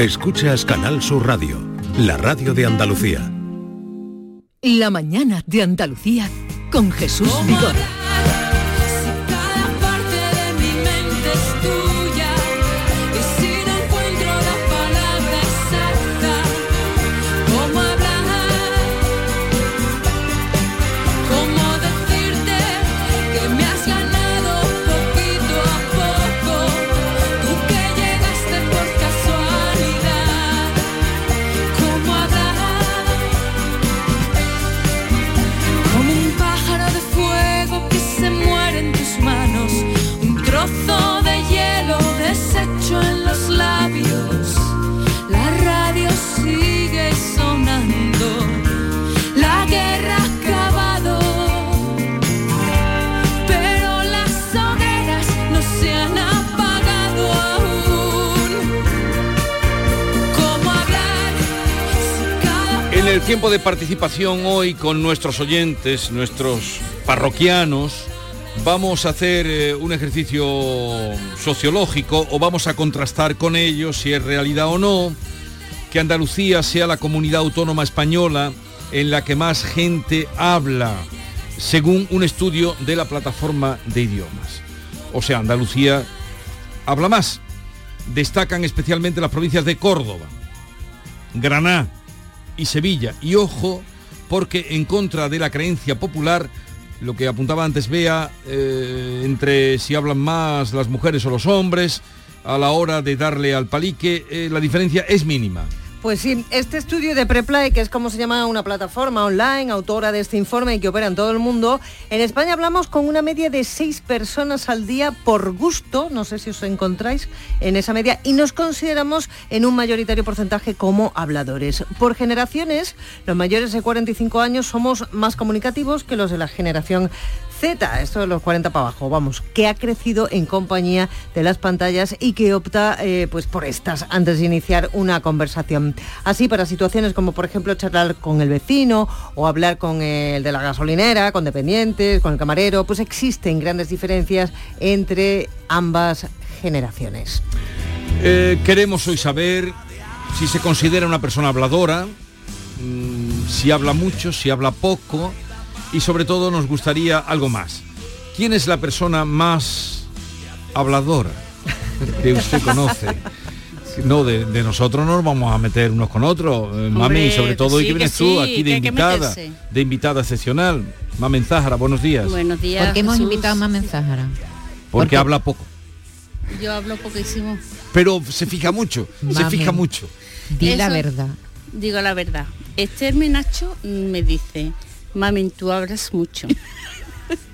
Escuchas Canal Sur Radio, la radio de Andalucía. La mañana de Andalucía con Jesús Vigorra. Tiempo de participación hoy con nuestros oyentes, nuestros parroquianos, vamos a hacer eh, un ejercicio sociológico o vamos a contrastar con ellos si es realidad o no que Andalucía sea la comunidad autónoma española en la que más gente habla, según un estudio de la plataforma de idiomas. O sea, Andalucía habla más. Destacan especialmente las provincias de Córdoba, Granada y Sevilla. Y ojo, porque en contra de la creencia popular, lo que apuntaba antes Bea, eh, entre si hablan más las mujeres o los hombres, a la hora de darle al palique, eh, la diferencia es mínima. Pues sí, este estudio de Preplay, que es como se llama una plataforma online, autora de este informe y que opera en todo el mundo, en España hablamos con una media de seis personas al día por gusto, no sé si os encontráis en esa media, y nos consideramos en un mayoritario porcentaje como habladores. Por generaciones, los mayores de 45 años somos más comunicativos que los de la generación Z, esto de los 40 para abajo, vamos, que ha crecido en compañía de las pantallas y que opta eh, pues por estas antes de iniciar una conversación. Así para situaciones como por ejemplo charlar con el vecino o hablar con el de la gasolinera, con dependientes, con el camarero, pues existen grandes diferencias entre ambas generaciones. Eh, queremos hoy saber si se considera una persona habladora, mm, si habla mucho, si habla poco y sobre todo nos gustaría algo más. ¿Quién es la persona más habladora que usted conoce? No, de, de nosotros no nos vamos a meter unos con otros. Eh, Mami, sobre todo hoy sí que que vienes sí, tú aquí de invitada, de invitada excepcional. Mamen Zájara, buenos días. Buenos días. ¿Por qué hemos Jesús. invitado a Mamen Zájara? Porque habla poco. Yo hablo poquísimo. Pero se fija mucho, se fija mucho. Di la verdad. Digo la verdad. Esther Menacho me dice, Mami, tú hablas mucho.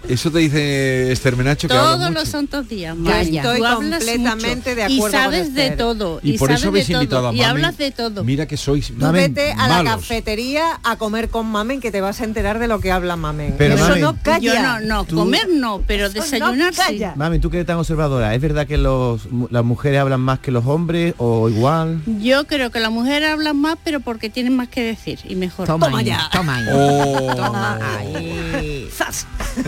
Eso te dice Esther Menacho que Todos mucho. los santos días. Yo Mami, estoy completamente mucho. de acuerdo Y con sabes de todo. Y, por sabes eso habéis de todo, invitado a Y Mamen. hablas de todo. Mira que sois Tú Mamen, vete a la cafetería a comer con Mamen que te vas a enterar de lo que habla Mamen. Pero, Eso Mamen, no calla. Yo no, no, Tú- comer no, pero Eso no desayunar sí. Mami, tú que eres tan observadora, ¿es verdad que los, las mujeres hablan más que los hombres o igual? Yo creo que las mujeres hablan más, pero porque tienen más que decir y mejor. Toma, Toma ahí, ya. Toma ahí. Oh. Toma ahí.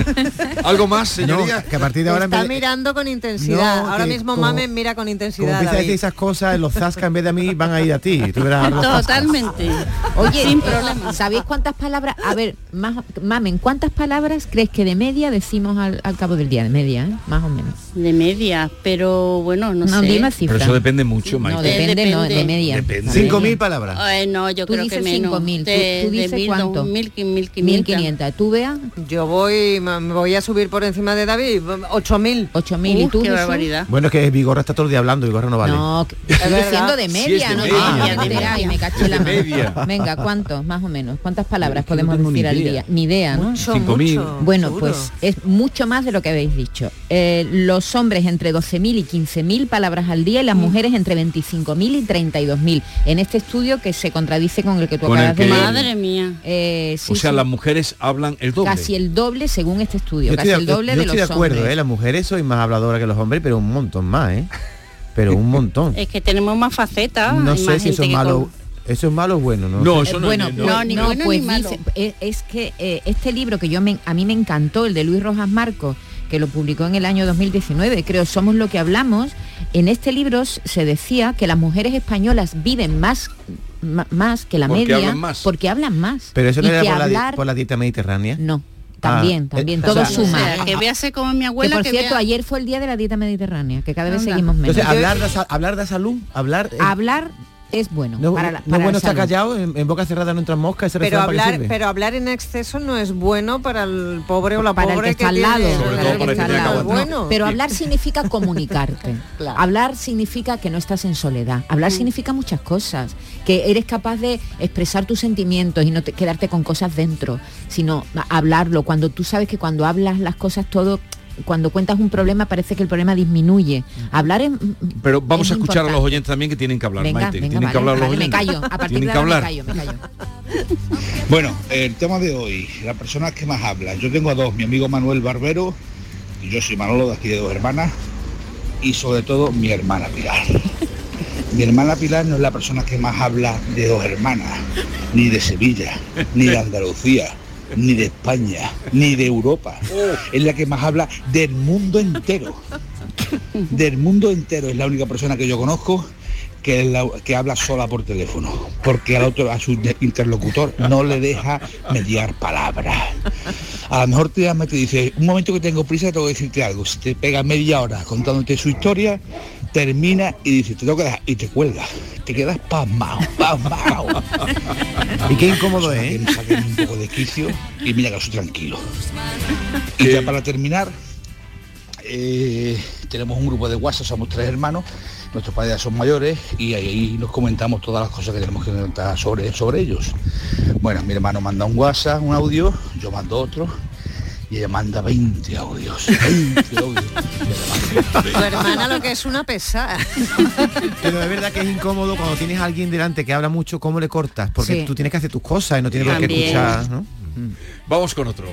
¿Algo más, señoría? No, que a partir de ahora... en Está vez mirando con intensidad. No, Ahora mismo como- Mamen mira con Como intensidad. empieza a decir David. esas cosas, los zasca en vez de a mí van a ir a ti. Tú verás. Totalmente. Oye, sin eh, problema. ¿sabéis cuántas palabras? A ver, más, Mamen, ¿cuántas palabras crees que de media decimos al, al cabo del día? De media, ¿eh? Más o menos. De media, pero bueno, no, No, sé. cifra. Pero eso depende mucho, Maite. No, depende, no, de media. Depende. De Cinco media. mil palabras. Ay, no, yo Tú creo dices que menos. 5.000, tú- De- tú de dices mil, cuánto? dos mil, qui- mil 1500. ¿Tú, Bea? Yo voy, me voy a subir por encima de David, 8000. 8.000. ¿Y tú, qué barbaridad. Bueno, es que Vigorra está todo el día hablando, Vigorra no vale. No, estoy diciendo de Sí, media, es de no media. Ah, de me caché la De mano. Venga, ¿cuántos, más o menos? ¿Cuántas palabras Es que no podemos decir al día? Ni idea, ¿no? Mucho, Cinco mil. mucho, Bueno, seguro. pues es mucho más de lo que habéis dicho. Eh, los hombres entre 12.000 y 15.000 palabras al día y las Mm. mujeres entre 25.000 y 32.000. En este estudio que se contradice con el que tú acabas de que- leer. Madre mía. Eh, sí, o sea, sí, las mujeres hablan el doble. casi el doble según este estudio, Yo casi estoy, el de, doble yo de estoy los de acuerdo, hombres. ¿eh? Las mujeres soy más habladoras que los hombres, pero un montón más, ¿eh? Pero un montón. Es que tenemos más facetas. No sé más si eso es malo. con- Eso es malo o bueno, ¿no? No, eso no, bueno, no, no, ni no, bueno pues ni malo. dice- es, es que eh, este libro que yo me, a mí me encantó, el de Luis Rojas Marcos, que lo publicó en el año 2019, creo, Somos lo que hablamos. En este libro se decía que las mujeres españolas viven más más que la Porque media hablan más. porque hablan más. Pero eso no era la, por la dieta mediterránea. No, también, Ah, también, eh, todo o sea, suma. O sea, que véase como mi Que abuela por que cierto, vea- ayer fue el día de la dieta mediterránea, que cada vez Anda. seguimos menos. Entonces, hablar de, hablar de salud, hablar... eh, hablar es bueno. no, para la- no para es bueno salud. callado, en, en boca cerrada no entran moscas, ese Pero refrán, ¿para qué hablar, pero hablar en exceso no es bueno para el pobre o la para pobre está el que está al lado. Bueno. Pero hablar significa comunicarte. Claro. Hablar significa que no estás en soledad. Hablar significa muchas cosas. Que eres capaz de expresar tus sentimientos y no te- quedarte con cosas dentro, sino hablarlo. Cuando tú sabes que cuando hablas las cosas todo, cuando cuentas un problema parece que el problema disminuye. Hablar es Pero vamos es a escuchar a los oyentes también que tienen que hablar, Venga, Maite. venga, tienen vale, que hablar los vale, me oyentes. callo. A partir Tienen de que ahora hablar. me callo, me callo. Bueno, el tema de hoy, la persona que más habla. Yo tengo a dos, mi amigo Manuel Barbero, y yo soy Manolo de aquí de dos hermanas, y sobre todo mi hermana Pilar. Mi hermana Pilar no es la persona que más habla de dos hermanas, ni de Sevilla, ni de Andalucía, ni de España, ni de Europa. Es la que más habla del mundo entero. Del mundo entero es la única persona que yo conozco que, la- que habla sola por teléfono, porque al otro, a su interlocutor, no le deja mediar palabras. A lo mejor te llama y te dice, un momento que tengo prisa, tengo que decirte algo. Si te pega media hora contándote su historia, termina y dice, te tengo que dejar, y te cuelga. Te quedas pasmado, pasmado. Y qué incómodo es, que ¿eh? me saquen un poco de quicio y mira que soy tranquilo. Y ya para terminar, eh, tenemos un grupo de WhatsApp, somos tres hermanos, nuestros padres ya son mayores y ahí nos comentamos todas las cosas que tenemos que comentar sobre, sobre ellos. Bueno, mi hermano manda un WhatsApp, un audio, yo mando otro y ella manda 20 audios. 20 audios. Tu hermana lo que es una pesada. Pero es verdad que es incómodo cuando tienes a alguien delante que habla mucho, ¿cómo le cortas? Porque Sí. tú tienes que hacer tus cosas y no tienes por qué También. escuchar, ¿no? Vamos con otro.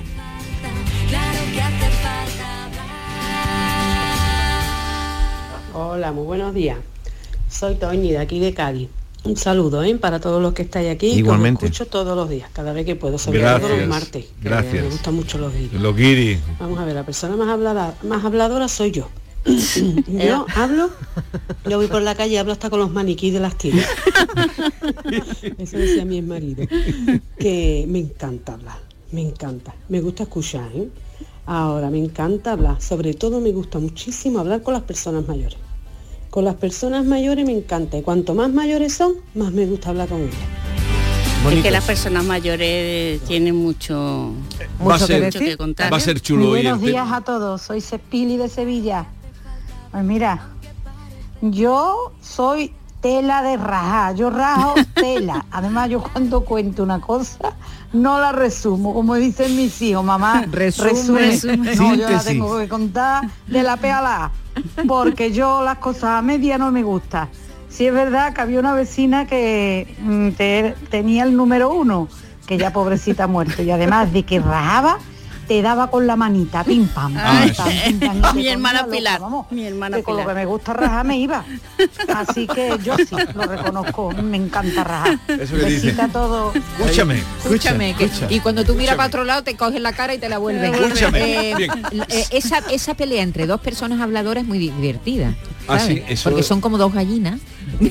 Hola, muy buenos días. Soy Toñi de aquí de Cádiz. Un saludo ¿eh? para todos los que estáis aquí. que Igualmente. os escucho todos los días, cada vez que puedo, sobre todo los martes. que gracias. Me gustan mucho los vídeos. Los guiri. Vamos a ver, la persona más hablada, más habladora soy yo. yo hablo, yo voy por la calle y hablo hasta con los maniquíes de las tiendas. Eso decía mi marido. Que me encanta hablar, me encanta. Me gusta escuchar, ¿eh? Ahora, me encanta hablar. Sobre todo me gusta muchísimo hablar con las personas mayores. Con las personas mayores me encanta. Y cuanto más mayores son, más me gusta hablar con ellas. Es que las personas mayores tienen mucho, Va a Mucho que ser, mucho decir. que contar. va a ser chulo buenos días a todos, soy Cepili de Sevilla. Pues mira, yo soy tela de rajar, yo rajo tela. Además yo cuando cuento una cosa no la resumo, como dicen mis hijos, mamá, Resume. resume. No, yo la tengo que contar de la P a la A, porque yo las cosas a media no me gustan. Sí es verdad que había una vecina que mm, te- tenía el número uno, que ya pobrecita ha muerto, y además de que rajaba, te daba con la manita, pim pam. Ay, pam, pim, pam, mi hermana loca, Pilar, vamos, mi hermana que con lo Pilar. que me gusta rajar me iba. Así que yo sí, lo reconozco, me encanta rajar. Eso que dice. A todos. Escúchame. Escúchame, que- escucha. y cuando tú miras para otro lado te coges la cara y te la vuelven. Escúchame, la- eh, esa, esa pelea entre dos personas habladoras es muy di- divertida. Ah, sí, eso- Porque son como dos gallinas.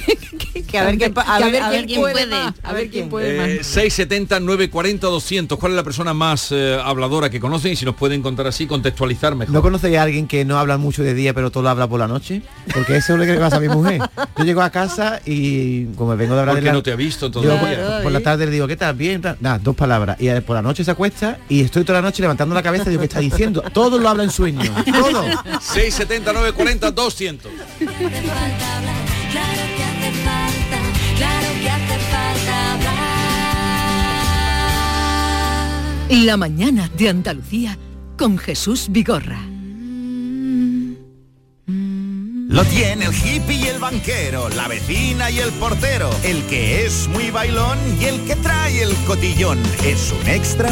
Que a ver quién, pa- a Que ver, a ver quién quién puede. más, A ver quién puede Eh, más. 670 940 200 ¿Cuál es la persona más eh, habladora que conocen? Y si nos pueden contar así, contextualizar mejor. ¿No conocéis a alguien que no habla mucho de día pero todo lo habla por la noche? Porque eso es lo que le pasa a mi mujer. Yo llego a casa y como vengo de hablar de la... no te ha visto Yo todavía. por, por la tarde le digo, ¿qué tal? Bien, tal. nada, dos palabras. Y por la noche se acuesta y estoy toda la noche levantando la cabeza y digo, ¿qué está diciendo? Todo lo habla en sueño. Todo. 670 940 200 Claro que hace falta, claro que hace falta hablar. La mañana de Andalucía con Jesús Vigorra. Lo tiene el hippie y el banquero, la vecina y el portero, el que es muy bailón y el que trae el cotillón. Es un extra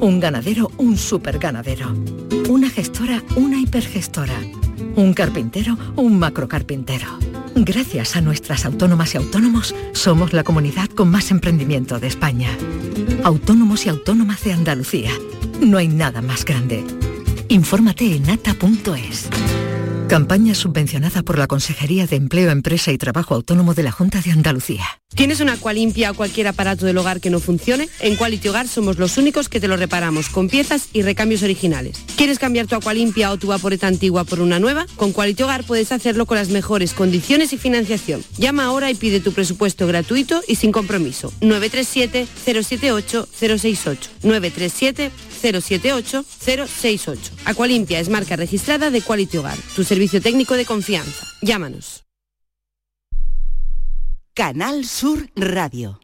Un ganadero, un superganadero. Una gestora, una hipergestora. Un carpintero, un macrocarpintero. Gracias a nuestras autónomas y autónomos, somos la comunidad con más emprendimiento de España. Autónomos y autónomas de Andalucía. No hay nada más grande. Infórmate en ata.es. Campaña subvencionada por la Consejería de Empleo, Empresa y Trabajo Autónomo de la Junta de Andalucía. ¿Tienes una Aqualimpia o cualquier aparato del hogar que no funcione? En Quality Hogar somos los únicos que te lo reparamos con piezas y recambios originales. ¿Quieres cambiar tu Aqualimpia o tu vaporeta antigua por una nueva? Con Quality Hogar puedes hacerlo con las mejores condiciones y financiación. Llama ahora y pide tu presupuesto gratuito y sin compromiso. 937 078 068 937 078 068. Aqualimpia es marca registrada de Quality Hogar, servicio técnico de confianza. Llámanos. Canal Sur Radio.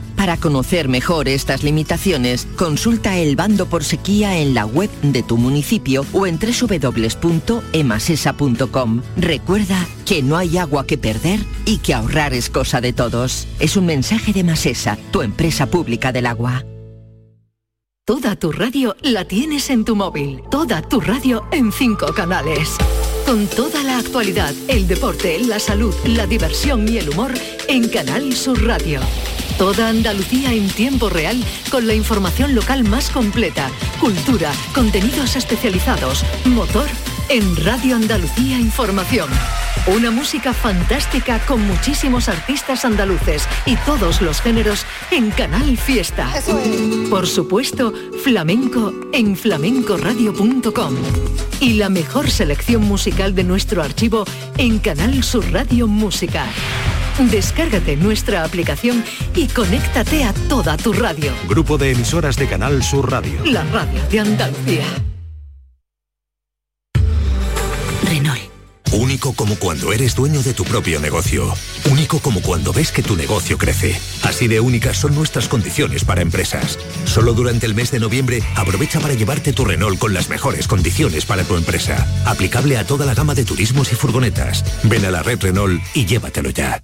Para conocer mejor estas limitaciones, consulta el bando por sequía en la web de tu municipio o en www.emasesa.com. Recuerda que no hay agua que perder y que ahorrar es cosa de todos. Es un mensaje de Masesa, tu empresa pública del agua. Toda tu radio la tienes en tu móvil. Toda tu radio en cinco canales. Con toda la actualidad, el deporte, la salud, la diversión y el humor en Canal Sur Radio. Toda Andalucía en tiempo real con la información local más completa, cultura, contenidos especializados, motor en Radio Andalucía Información. Una música fantástica con muchísimos artistas andaluces y todos los géneros en Canal Fiesta. Por supuesto, flamenco en flamencoradio.com. Y la mejor selección musical de nuestro archivo en Canal Sur Radio Música. Descárgate nuestra aplicación y conéctate a toda tu radio. Grupo de emisoras de Canal Sur Radio. La radio de Andalucía. Renault. Único como cuando eres dueño de tu propio negocio. Único como cuando ves que tu negocio crece. Así de únicas son nuestras condiciones para empresas. Solo durante el mes de noviembre aprovecha para llevarte tu Renault con las mejores condiciones para tu empresa. Aplicable a toda la gama de turismos y furgonetas. Ven a la red Renault y llévatelo ya.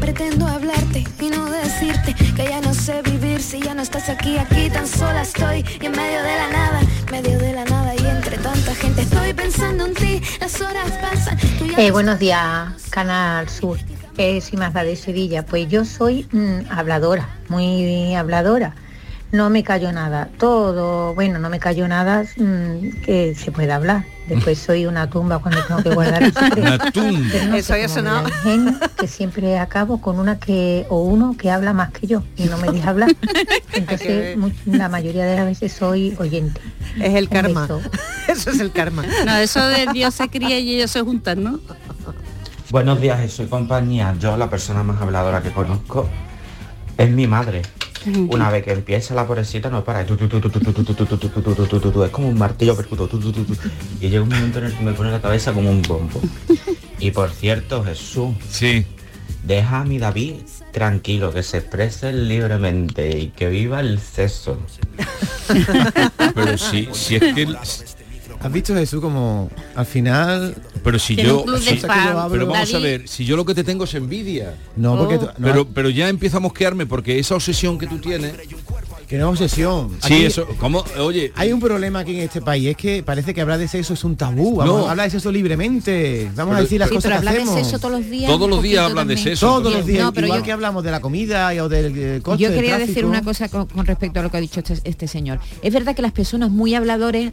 Pretendo hablarte y no decirte que ya no sé vivir si ya no estás aquí, aquí tan sola estoy y en medio de la nada, medio de la nada y entre tanta gente estoy pensando en ti, las horas pasan. Eh, no buenos días, Canal Sur. Soy Mazda de Sevilla. Pues yo soy mm, habladora, muy habladora. No me cayó nada. Todo, bueno, no me cayó nada mm, que se pueda hablar. Después soy una tumba cuando tengo que guardar el secreto. Una tumba. No Eso genio, que siempre acabo con una que o uno que habla más que yo y no me deja hablar. Entonces, la mayoría de las veces soy oyente. Es el karma. Eso es el karma. No, eso de Dios se cría y ellos se juntan, ¿no? Buenos días, Jesús y compañía. Yo la persona más habladora que conozco es mi madre. Una vez que empieza la pobrecita no para. Es como un martillo percuto. Y llega un momento en el que me pone la cabeza como un bombo. Y por cierto, Jesús. Sí. Deja a mi David tranquilo, que se exprese libremente y que viva el sexo. Pero sí, si es que ¿Has visto Jesús como al final... Pero si yo... si- fan. pero vamos a ver, si yo lo que te tengo es envidia. No, porque tú- no. pero, pero ya empiezo a mosquearme porque esa obsesión que tú tienes Que no es obsesión. Sí, Aquí eso, ¿cómo? Oye, Hay un problema aquí en este país, es que parece que hablar de sexo es un tabú. Vamos No. a hablar de sexo libremente. Vamos a decir las Sí, cosas pero que hablar de hacemos. sexo todos los días. Todos los días hablan de sexo. Todos los días, No, pero igual yo- que hablamos de la comida y- o del eh, coste Yo del quería decir una cosa con, con respecto a lo que ha dicho este, este señor. Es verdad que las personas muy habladores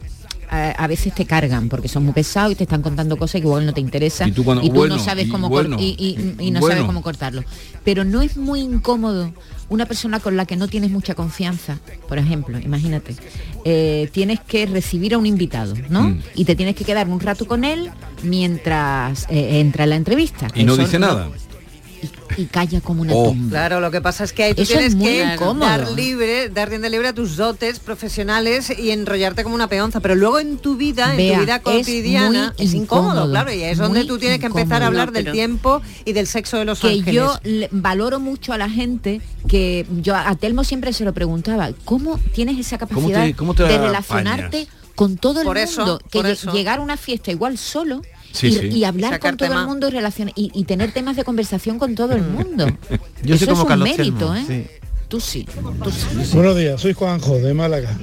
a, a veces te cargan porque son muy pesados y te están contando cosas que igual no te interesan Y tú cuando- no bueno, sabes cómo bueno, y, no bueno. sabes cómo cortarlo. Pero no es muy incómodo una persona con la que no tienes mucha confianza, por ejemplo, imagínate, eh, tienes que recibir a un invitado, ¿no? Mm. Y te tienes que quedar un rato con él mientras eh, entra la entrevista. y no Eso dice nada. Y calla como una Oh. tumba. Claro, lo que pasa es que ahí tú Eso tienes que incómodo. dar libre, dar rienda libre a tus dotes profesionales y enrollarte como una peonza. Pero luego en tu vida, en tu vida es cotidiana, muy es, incómodo, incómodo, claro. Y es donde tú tienes que empezar a hablar del tiempo y del sexo de los que ángeles. yo valoro mucho a la gente que yo a Telmo siempre se lo preguntaba cómo tienes esa capacidad te- cómo te de apañas? relacionarte con todo el Por mundo eso, que eso. llegar a una fiesta igual solo Sí, y, sí. y hablar Sacar con todo tema. el mundo y, y, y tener temas de conversación con todo el mundo Yo Eso soy como es un mérito ¿eh? sí. tú sí tú sí. Buenos días, soy Juanjo de Málaga.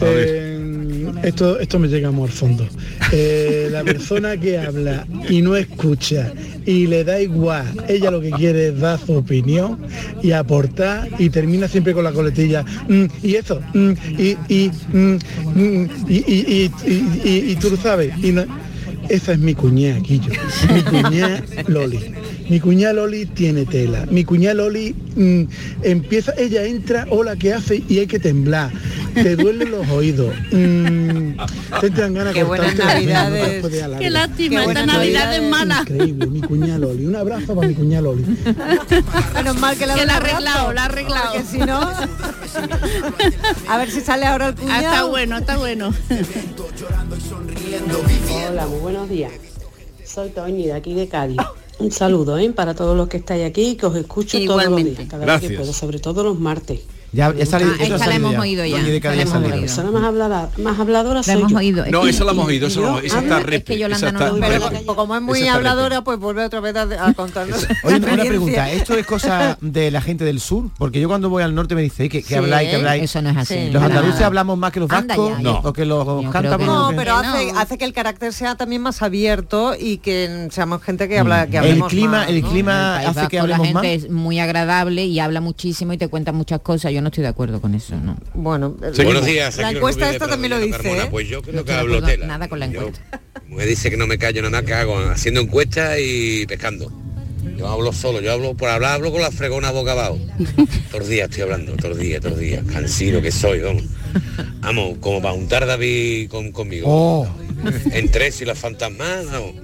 Eh, esto, esto me llega muy al fondo. Eh, la persona que habla y no escucha y le da igual, ella lo que quiere es dar su opinión y aportar y termina siempre con la coletilla. "Mm, y eso, mm, y, y, mm, mm, y, y- y- y- y- y tú lo sabes. Y no- esa es mi cuñada, Quillo. Mi cuñada Loli. Mi cuñada Loli tiene tela. Mi cuñada Loli mm, empieza, ella entra, hola, ¿qué hace? Y hay que temblar. Te duelen los oídos. Mm, te entran ganas de Qué buenas no navidades. Qué lástima, Qué esta Navidad Navidad es mala. Increíble, mi cuñada Loli. Un abrazo para mi cuñada Loli. Menos mal que la ha arreglado, la ha arreglado. Porque si no... a ver si sale ahora el Ah, cuñado. está bueno, está bueno. Hola, muy buenos días. Soy Toñi de aquí de Cádiz. Un saludo ¿eh? para todos los que estáis aquí, que os escucho todos los Igualmente. días, cada vez Gracias. que puedo, sobre todo los martes. Ya, Ah, esta la hemos oído ya, la. La más hablada, más habladora la soy hemos yo. oído No, esa la hemos oído, esa, la hemos- esa está Es que Yolanda esa no Pero como es muy esa habladora, pues vuelve otra vez a, a contarnos. Oye, una pregunta, ¿esto es cosa de la gente del sur? Porque yo cuando voy al norte me dice que, que Sí, habláis, que habláis. eso no es así Sí. Los andaluces nada. hablamos más que los vascos No. o que los cántabros. No, pero hace, que el carácter sea también más abierto y que seamos gente que habla, que Mm. el hablemos clima, hace que la gente es muy agradable y habla muchísimo y te cuenta muchas cosas yo no estoy de acuerdo con eso no Bueno, Buenos días, La encuesta esta también lo dice, Carmona. ¿eh? Pues yo creo No que estoy de hablo acuerdo tela. nada con la Yo- encuesta. Me dice que no me callo nada más que hago haciendo encuestas y pescando. Yo hablo solo, yo hablo por hablar, hablo con la fregona boca abajo. Todos los días estoy hablando, todos los días, todos los días. Cansino que soy, vamos. Vamos, como para juntar David con, conmigo. Oh, En tres y las fantasmas, vamos.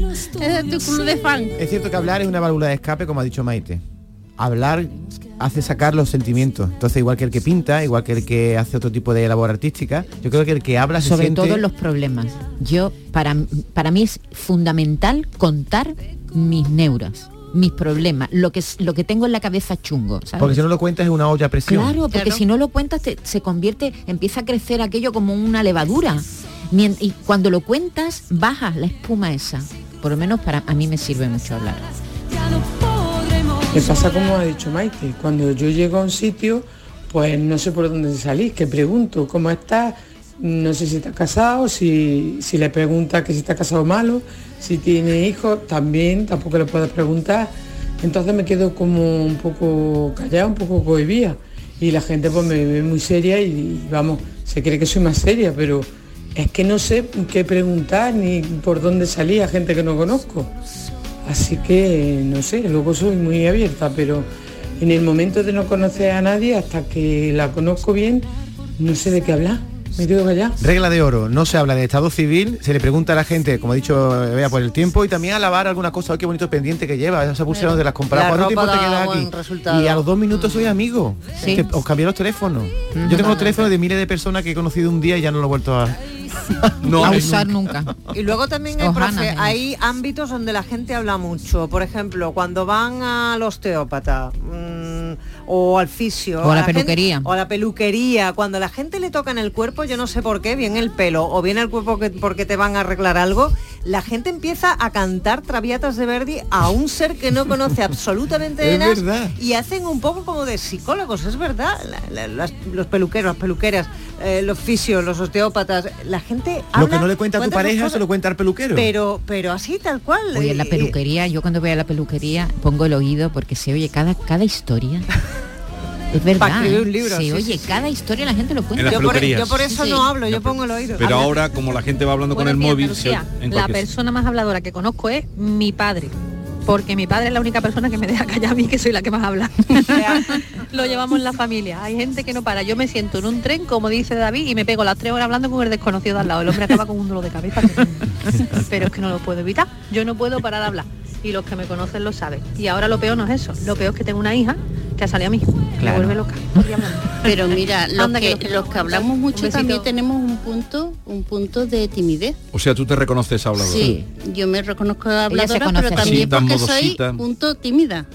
No, es tu club de fan. es cierto que hablar es una válvula de escape, como ha dicho Maite. Hablar hace sacar los sentimientos. Entonces, igual que el que pinta, igual que el que hace otro tipo de labor artística, yo creo que el que habla se sobre siente... todo los problemas yo para para mí es fundamental contar mis neuras mis problemas lo que es- lo que tengo en la cabeza chungo ¿sabes? Porque si no lo cuentas es una olla a presión. Claro, porque Claro. si no lo cuentas te- se convierte, empieza a crecer aquello como una levadura. Y cuando lo cuentas, baja la espuma esa. Por lo menos para a mí me sirve mucho hablar. Me pasa como ha dicho Maite, cuando yo llego a un sitio, pues no sé por dónde salir, que pregunto, ¿cómo estás? No sé si está casado, si, si le pregunta que si está casado malo, si tiene hijos, también tampoco le puedes preguntar. Entonces me quedo como un poco callada, un poco cohibida. Y la gente pues me ve muy seria y, y, vamos, se cree que soy más seria, pero es que no sé qué preguntar ni por dónde salir a gente que no conozco. Así que, no sé, luego soy muy abierta, pero en el momento de no conocer a nadie, hasta que la conozco bien, no sé de qué hablar. Me quedo callada. Regla de oro, no se habla de estado civil, se le pregunta a la gente, como ha dicho Bea, por el tiempo y también a lavar alguna cosa, "Ay, qué bonito pendiente que lleva, esa pulsera de las compras, La ¿cuánto tiempo te da queda buen aquí? resultado. Y a los dos minutos soy amigo, Sí. Que os cambié los teléfonos. Yo tengo los teléfonos de miles de personas que he conocido un día y ya no lo he vuelto a, No, a eh, usar nunca. Y luego también hay, profe, menos. hay ámbitos donde la gente habla mucho. Por ejemplo, cuando van al osteópata mm, o al fisio. O a la peluquería. o a la peluquería. Cuando la gente le toca en el cuerpo, yo no sé por qué, bien el pelo o bien el cuerpo que- porque te van a arreglar algo, la gente empieza a cantar traviatas de Verdi a un ser que no conoce absolutamente de Es nada verdad. y hacen un poco como de psicólogos, es verdad. La- la- las- los peluqueros, las peluqueras, eh, los fisios, los osteópatas, la gente Lo que no le cuenta a tu pareja cosas, se lo cuenta al peluquero. Pero, pero así tal cual. Oye, en la eh, peluquería, yo cuando voy a la peluquería pongo el oído porque se oye cada, cada historia. Es verdad. escribir un libro, Se sí, oye sí, sí. cada historia la gente lo cuenta. En las yo, por, peluquerías. yo por eso Sí. no hablo, yo pongo el oído. Pero ahora, como la gente va hablando con el días, móvil, se- Andalucía. en La persona más habladora que conozco es mi padre. Porque mi padre es la única persona que me deja callar a mí, que soy la que más habla. Lo llevamos en la familia. Hay gente que no para. Yo me siento en un tren, como dice David, y me pego las tres horas hablando con el desconocido de al lado. El hombre acaba con un dolor de cabeza. Pero es que no lo puedo evitar. Yo no puedo parar de hablar. Y los que me conocen lo saben. Y ahora lo peor no es eso. Lo peor es que tengo una hija que ha salido a mí. Me Claro. vuelve loca. Pero mira, los Anda, que que, lo- los que hablamos mucho también tenemos un punto, un punto de timidez. O sea, tú te reconoces hablador. Sí, yo me reconozco habladora, pero sí. también porque modosita. soy punto tímida.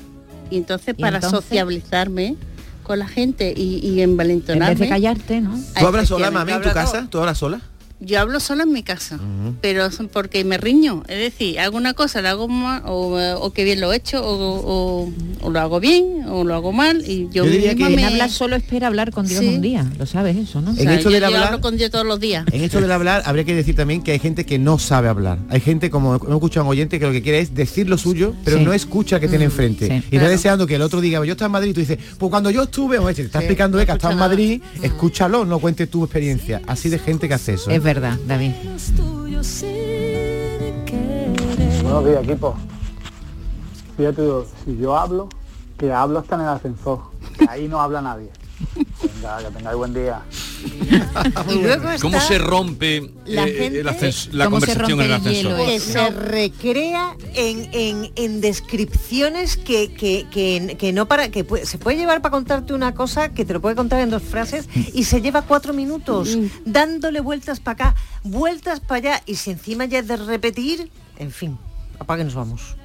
Y entonces ¿Y para entonces? sociabilizarme con la gente y, y En vez envalentonarme. de callarte, ¿no? ¿Tú hablas sola, mami, en tu casa? ¿Tú hablas sola? Yo hablo sola en mi casa, pero es porque me riño. Es decir, hago una cosa, la hago mal, o, o que bien lo he hecho, o, o- o lo hago bien, o lo hago mal, y yo, Yo diría misma que me... quien habla solo espera hablar con Dios Sí. un día. Lo sabes eso, ¿no? O sea, En esto yo- del yo hablar- hablo con Dios todos los días. En esto del hablar habría que decir también que hay gente que no sabe hablar. Hay gente, como hemos escuchado a un oyente, que lo que quiere es decir lo suyo, pero Sí. no escucha que tiene enfrente. sí. y está Claro. deseando que el otro diga, yo estoy en Madrid, y tú dices, pues cuando yo estuve, o este, te está explicando él que está en Madrid, escúchalo, no cuentes tu experiencia. Así de gente que hace eso. ¿eh? Es verdad, David. Buenos días, equipo. Fíjate, si yo hablo, que hablo hasta en el ascensor, que ahí no habla nadie. Venga, que tengáis buen día. ¿Cómo se rompe la eh, gente- la ¿Cómo se conversación en el rompe el hielo ascensor? que se recrea en, en- en descripciones que, que- que- que no para que puede- se puede llevar para contarte una cosa que te lo puede contar en dos frases y se lleva cuatro minutos dándole vueltas para acá vueltas para allá y si encima ya es de repetir en fin apaga que nos vamos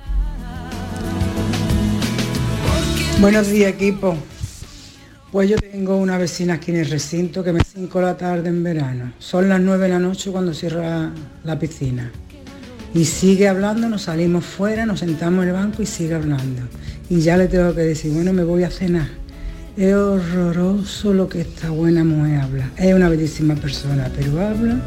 Buenos días, equipo. Pues yo tengo una vecina aquí en el recinto que me 5 de la tarde en verano. Son las 9 de la noche cuando cierra la piscina. Y sigue hablando, nos salimos fuera, nos sentamos en el banco y sigue hablando. Y ya le tengo que decir, bueno, me voy a cenar. Es horroroso lo que esta buena mujer habla. Es una bellísima persona, pero habla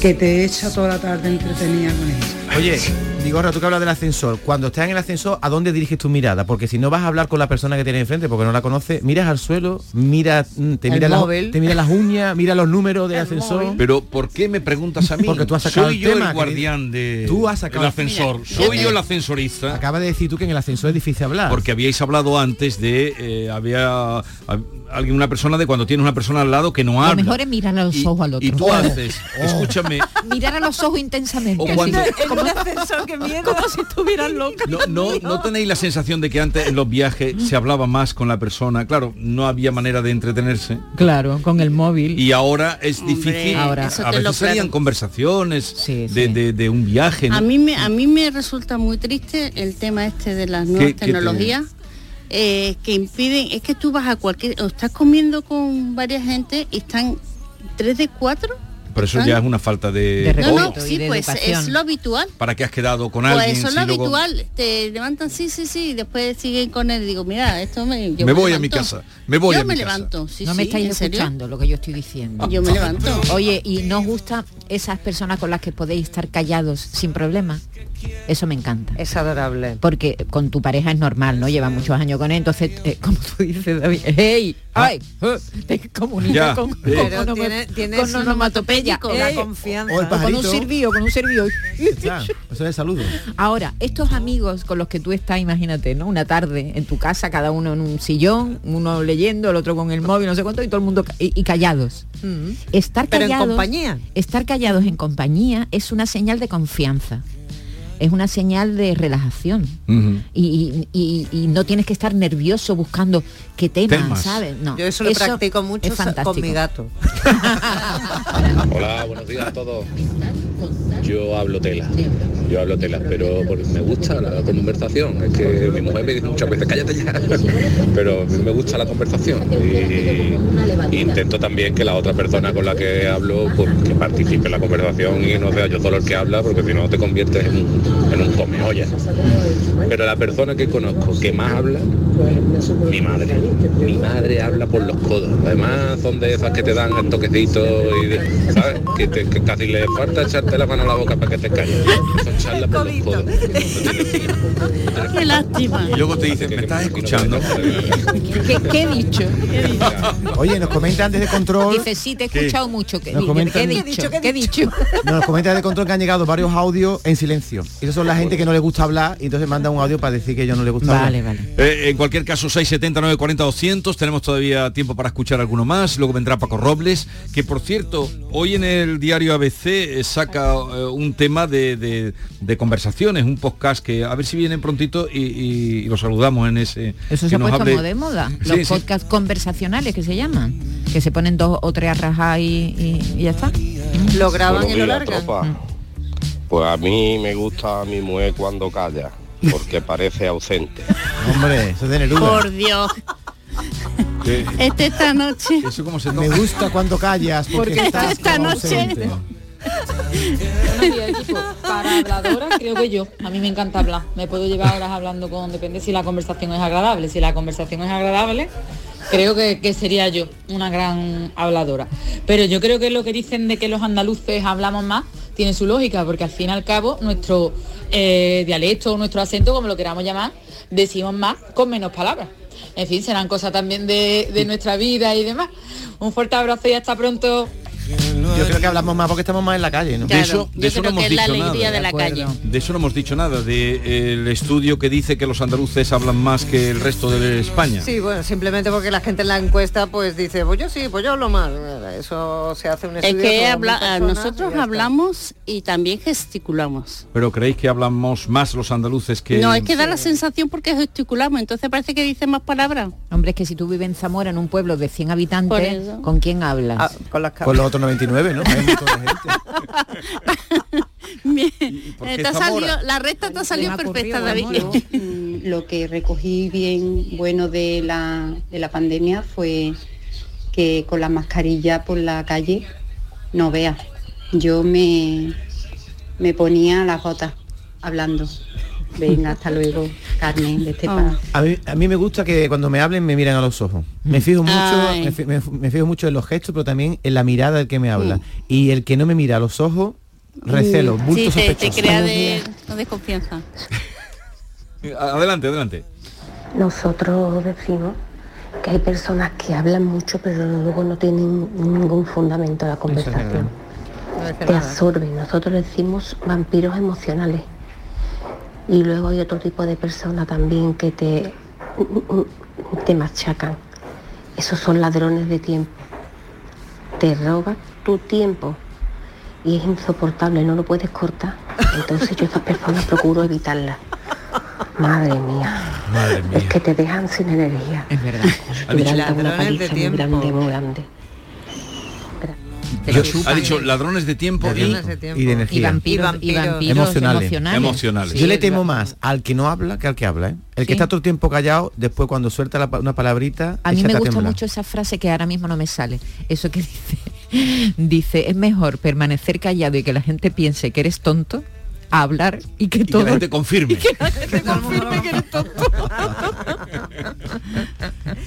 que te echa toda la tarde entretenida con ella. Oye, Vigorra, tú que hablas del ascensor, cuando estás en el ascensor, ¿a dónde diriges tu mirada? Porque si no vas a hablar con la persona que tienes enfrente porque no la conoces, miras al suelo, mira, mm, te mira, las, móvil. te mira las uñas, mira los números del ascensor. Pero ¿por qué me preguntas a mí? Porque tú has sacado Soy el yo tema, el guardián de Tú has sacado el ascensor. Mira, Soy yo el ascensorista. Acaba de decir tú que en el ascensor es difícil hablar. Porque habíais hablado antes de eh, había hab- alguien una persona de cuando tienes una persona al lado que no Lo habla. mejor es mirar a los Y- ojos al otro. Y tú haces, escúchame, Mirar a los ojos intensamente. O cuando- así, en un ascensor que miedo como si estuvieran locos. no, no, no tenéis la sensación de que antes en los viajes se hablaba más con la persona. Claro, no había manera de entretenerse. Claro, con el móvil. Y ahora es difícil. Ahora- a lo veces salían claro. conversaciones de, de- de un viaje. ¿no? A mí me a mí me resulta muy triste el tema este de las nuevas ¿Qué- qué te- tecnologías eh, que impiden, es que tú vas a cualquier, o estás comiendo con varias gente y están tres de cuatro. Por eso están- ya es una falta de... no, no, oye, sí, pues es lo habitual. ¿Para qué has quedado con Pues alguien? eso es si lo luego- habitual. Te levantan, sí, sí, sí, y después siguen con él. Digo, mira, esto me. yo Me voy a mi casa, me voy yo a mi me casa. levanto. Sí, no me estáis escuchando lo que yo estoy diciendo. Yo me levanto. Oye, ¿y no os gusta esas personas con las que podéis estar callados sin problema? Eso me encanta. Es adorable. Porque con tu pareja es normal, ¿no? Lleva muchos años con él, entonces, eh, como tú dices, David, ¡hey! ¡Ay! eh, Te comunica Ya, con, con, Pero onoma- tiene- tienes con onomatopeya. la confianza O el O con un sirvío, con un sirvío. Eso es saludo. Ahora, estos amigos con los que tú estás, imagínate, ¿no? Una tarde en tu casa, cada uno en un sillón, uno leyendo, el otro con el móvil, no sé cuánto, y todo el mundo ca- y, y callados. Mm. Estar Pero en callados, compañía. Estar callados en compañía es una señal de confianza. Es una señal de relajación. Y, y- y- y no tienes que estar nervioso buscando qué tema, Temas. ¿sabes? No. yo eso lo practico mucho es fantástico. con mi gato Hola, buenos días a todos. Yo hablo tela. Yo hablo tela, pero me gusta la conversación. Es que mi mujer me dice muchas veces, cállate ya. Pero a mí me gusta la conversación. Y intento también que la otra persona con la que hablo pues, que participe en la conversación y no sea yo solo el que habla, porque si no te conviertes en un, en un come olla. Pero la persona que conozco que más habla, mi madre. Mi madre habla por los codos. Además son de esas que te dan el toquecito y ¿sabes? Que, te- que casi le falta echarte la mano a la boca para que te calles. Son charlas por los codos. Qué lástima. Y luego te dicen, ¿me estás escuchando? ¿Qué, qué he dicho? Oye, nos comentan desde control. Dice, sí, te he ¿Qué? escuchado mucho. ¿Qué, Nos comentan- ¿qué he dicho? ¿Qué he dicho? Nos comentan desde control que han llegado varios audios en silencio. Y esos son la gente que no le gusta hablar y entonces manda un audio para decir que ellos no le gusta hablar. Eh, en cualquier caso, 670, 940, 200. Tenemos todavía tiempo para escuchar alguno más. Luego vendrá Paco Robles, que por cierto, hoy en el diario ABC eh, saca eh, un tema de, de- de conversaciones, un podcast que a ver si viene prontito y, y- y lo saludamos en ese. Eso se ha puesto hable- como de moda. Sí, Los sí. podcasts conversacionales que se llaman. Que se ponen dos o tres a rajar y, y- y ya está. Lo graban y lo largan. tropa. Pues a mí me gusta mi mujer cuando calla, porque parece ausente. Hombre, eso. Por Dios. Este esta noche. Eso como se Me gusta cuando callas porque, Porque estás esta noche- ausente. Buenos días, equipo. Para habladora, creo que yo. A mí me encanta hablar. Me puedo llevar horas hablando con... Depende si la conversación es agradable. Si la conversación es agradable, creo que, que sería yo una gran habladora. Pero yo creo que lo que dicen de que los andaluces hablamos más tiene su lógica, porque al fin y al cabo nuestro eh, dialecto o nuestro acento, como lo queramos llamar, decimos más con menos palabras. En fin, serán cosas también de, de nuestra vida y demás. Un fuerte abrazo y hasta pronto. Yo creo que hablamos más porque estamos más en la calle, ¿no? De eso, de eso no hemos dicho nada. De eso no hemos dicho nada, del estudio que dice que los andaluces hablan más que el resto de España. Sí, bueno, simplemente porque la gente en la encuesta pues dice, pues yo sí, pues yo hablo más. Eso se hace un Es estudio. que con habla- personas nosotros hablamos y también gesticulamos. Pero creéis que hablamos más los andaluces que... No, es que da la sensación porque gesticulamos, entonces parece que dicen más palabras. Hombre, es que si tú vives en Zamora, en un pueblo de 100 Por habitantes. ¿con quién hablas? Ah, con las Con los otros 99, ¿no? Hay un montón de gente. Te ha salido- la recta te ha salido perfecta, David. Mm, Lo que recogí bien bueno de la, de la pandemia fue que con la mascarilla por la calle no veas. Yo me, me ponía las botas hablando. Venga, hasta luego, Carmen, de este pa- A mí, a mí me gusta que cuando me hablen me miren a los ojos. Me fijo mucho, me, me- me fijo mucho en los gestos, pero también en la mirada del que me habla. Y el que no me mira a los ojos, recelo, Mm, bulto sí, te, te sospechoso. crea de, no desconfianza. Adelante, adelante. Nosotros decimos que hay personas que hablan mucho pero luego no tienen ningún fundamento la conversación. Te absorben. Nosotros decimos vampiros emocionales. Y luego hay otro tipo de personas también que te, te machacan. Esos son ladrones de tiempo. Te roban tu tiempo y es insoportable, no lo puedes cortar. Entonces yo a esas personas procuro evitarlas. Madre mía. Madre Es que te dejan sin energía. Es verdad. Ha dicho- una Ladrones de paliza muy grande, muy grande. Yo- ha dicho ladrones de tiempo, y, Ladrones de tiempo. Y de energía. Y vampiros, y vampiros emocionales. emocionales. Emocionales. Yo le temo más al que no habla que al que habla. ¿eh? El que Sí. está todo el tiempo callado, después cuando suelta la una palabrita, A mí me gusta temblar. mucho esa frase que ahora mismo no me sale. Eso que dice, dice, es mejor permanecer callado y que la gente piense que eres tonto a hablar y que y que todo la gente confirme.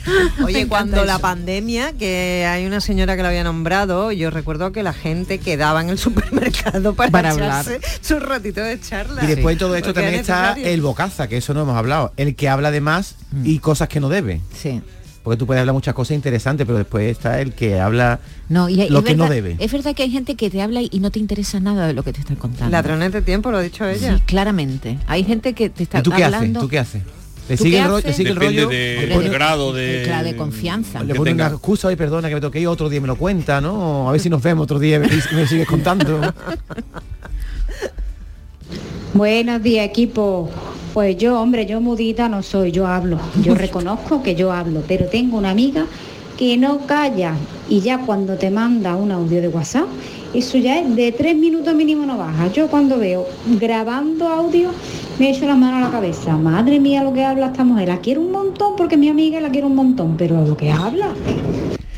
Oye, cuando la pandemia, que hay una señora que lo había nombrado, yo recuerdo que la gente quedaba en el supermercado para, Para echarse su ratito de charla. Y después de todo esto Porque también es está el bocaza, que eso no hemos hablado. El que habla de más y cosas que no debe. Sí. Porque tú puedes hablar muchas cosas interesantes, pero después está el que habla No, y lo que no debe. Es verdad que hay gente que te habla y no te interesa nada de lo que te están contando. Ladrones de tiempo, lo ha dicho ella. Sí, claramente. Hay gente que te está ¿Y tú qué haces? hablando. ¿Tú qué haces? ¿Le ¿Tú sigue qué el, le sigue el Depende rollo? de- grado de... Claro, de confianza. Le pone una excusa, ay, perdona, que me toqué otro día me lo cuenta, ¿no? A ver si nos vemos otro día y me, y me sigues contando. Buenos días, equipo. Pues yo, hombre, yo mudita no soy, yo hablo. Yo reconozco que yo hablo, pero tengo una amiga que no calla y ya cuando te manda un audio de WhatsApp eso ya es de tres minutos mínimo no baja. Yo cuando veo grabando audio me echo las manos a la cabeza. Madre mía lo que habla esta mujer. La quiero un montón porque mi amiga la quiero un montón, pero lo que habla.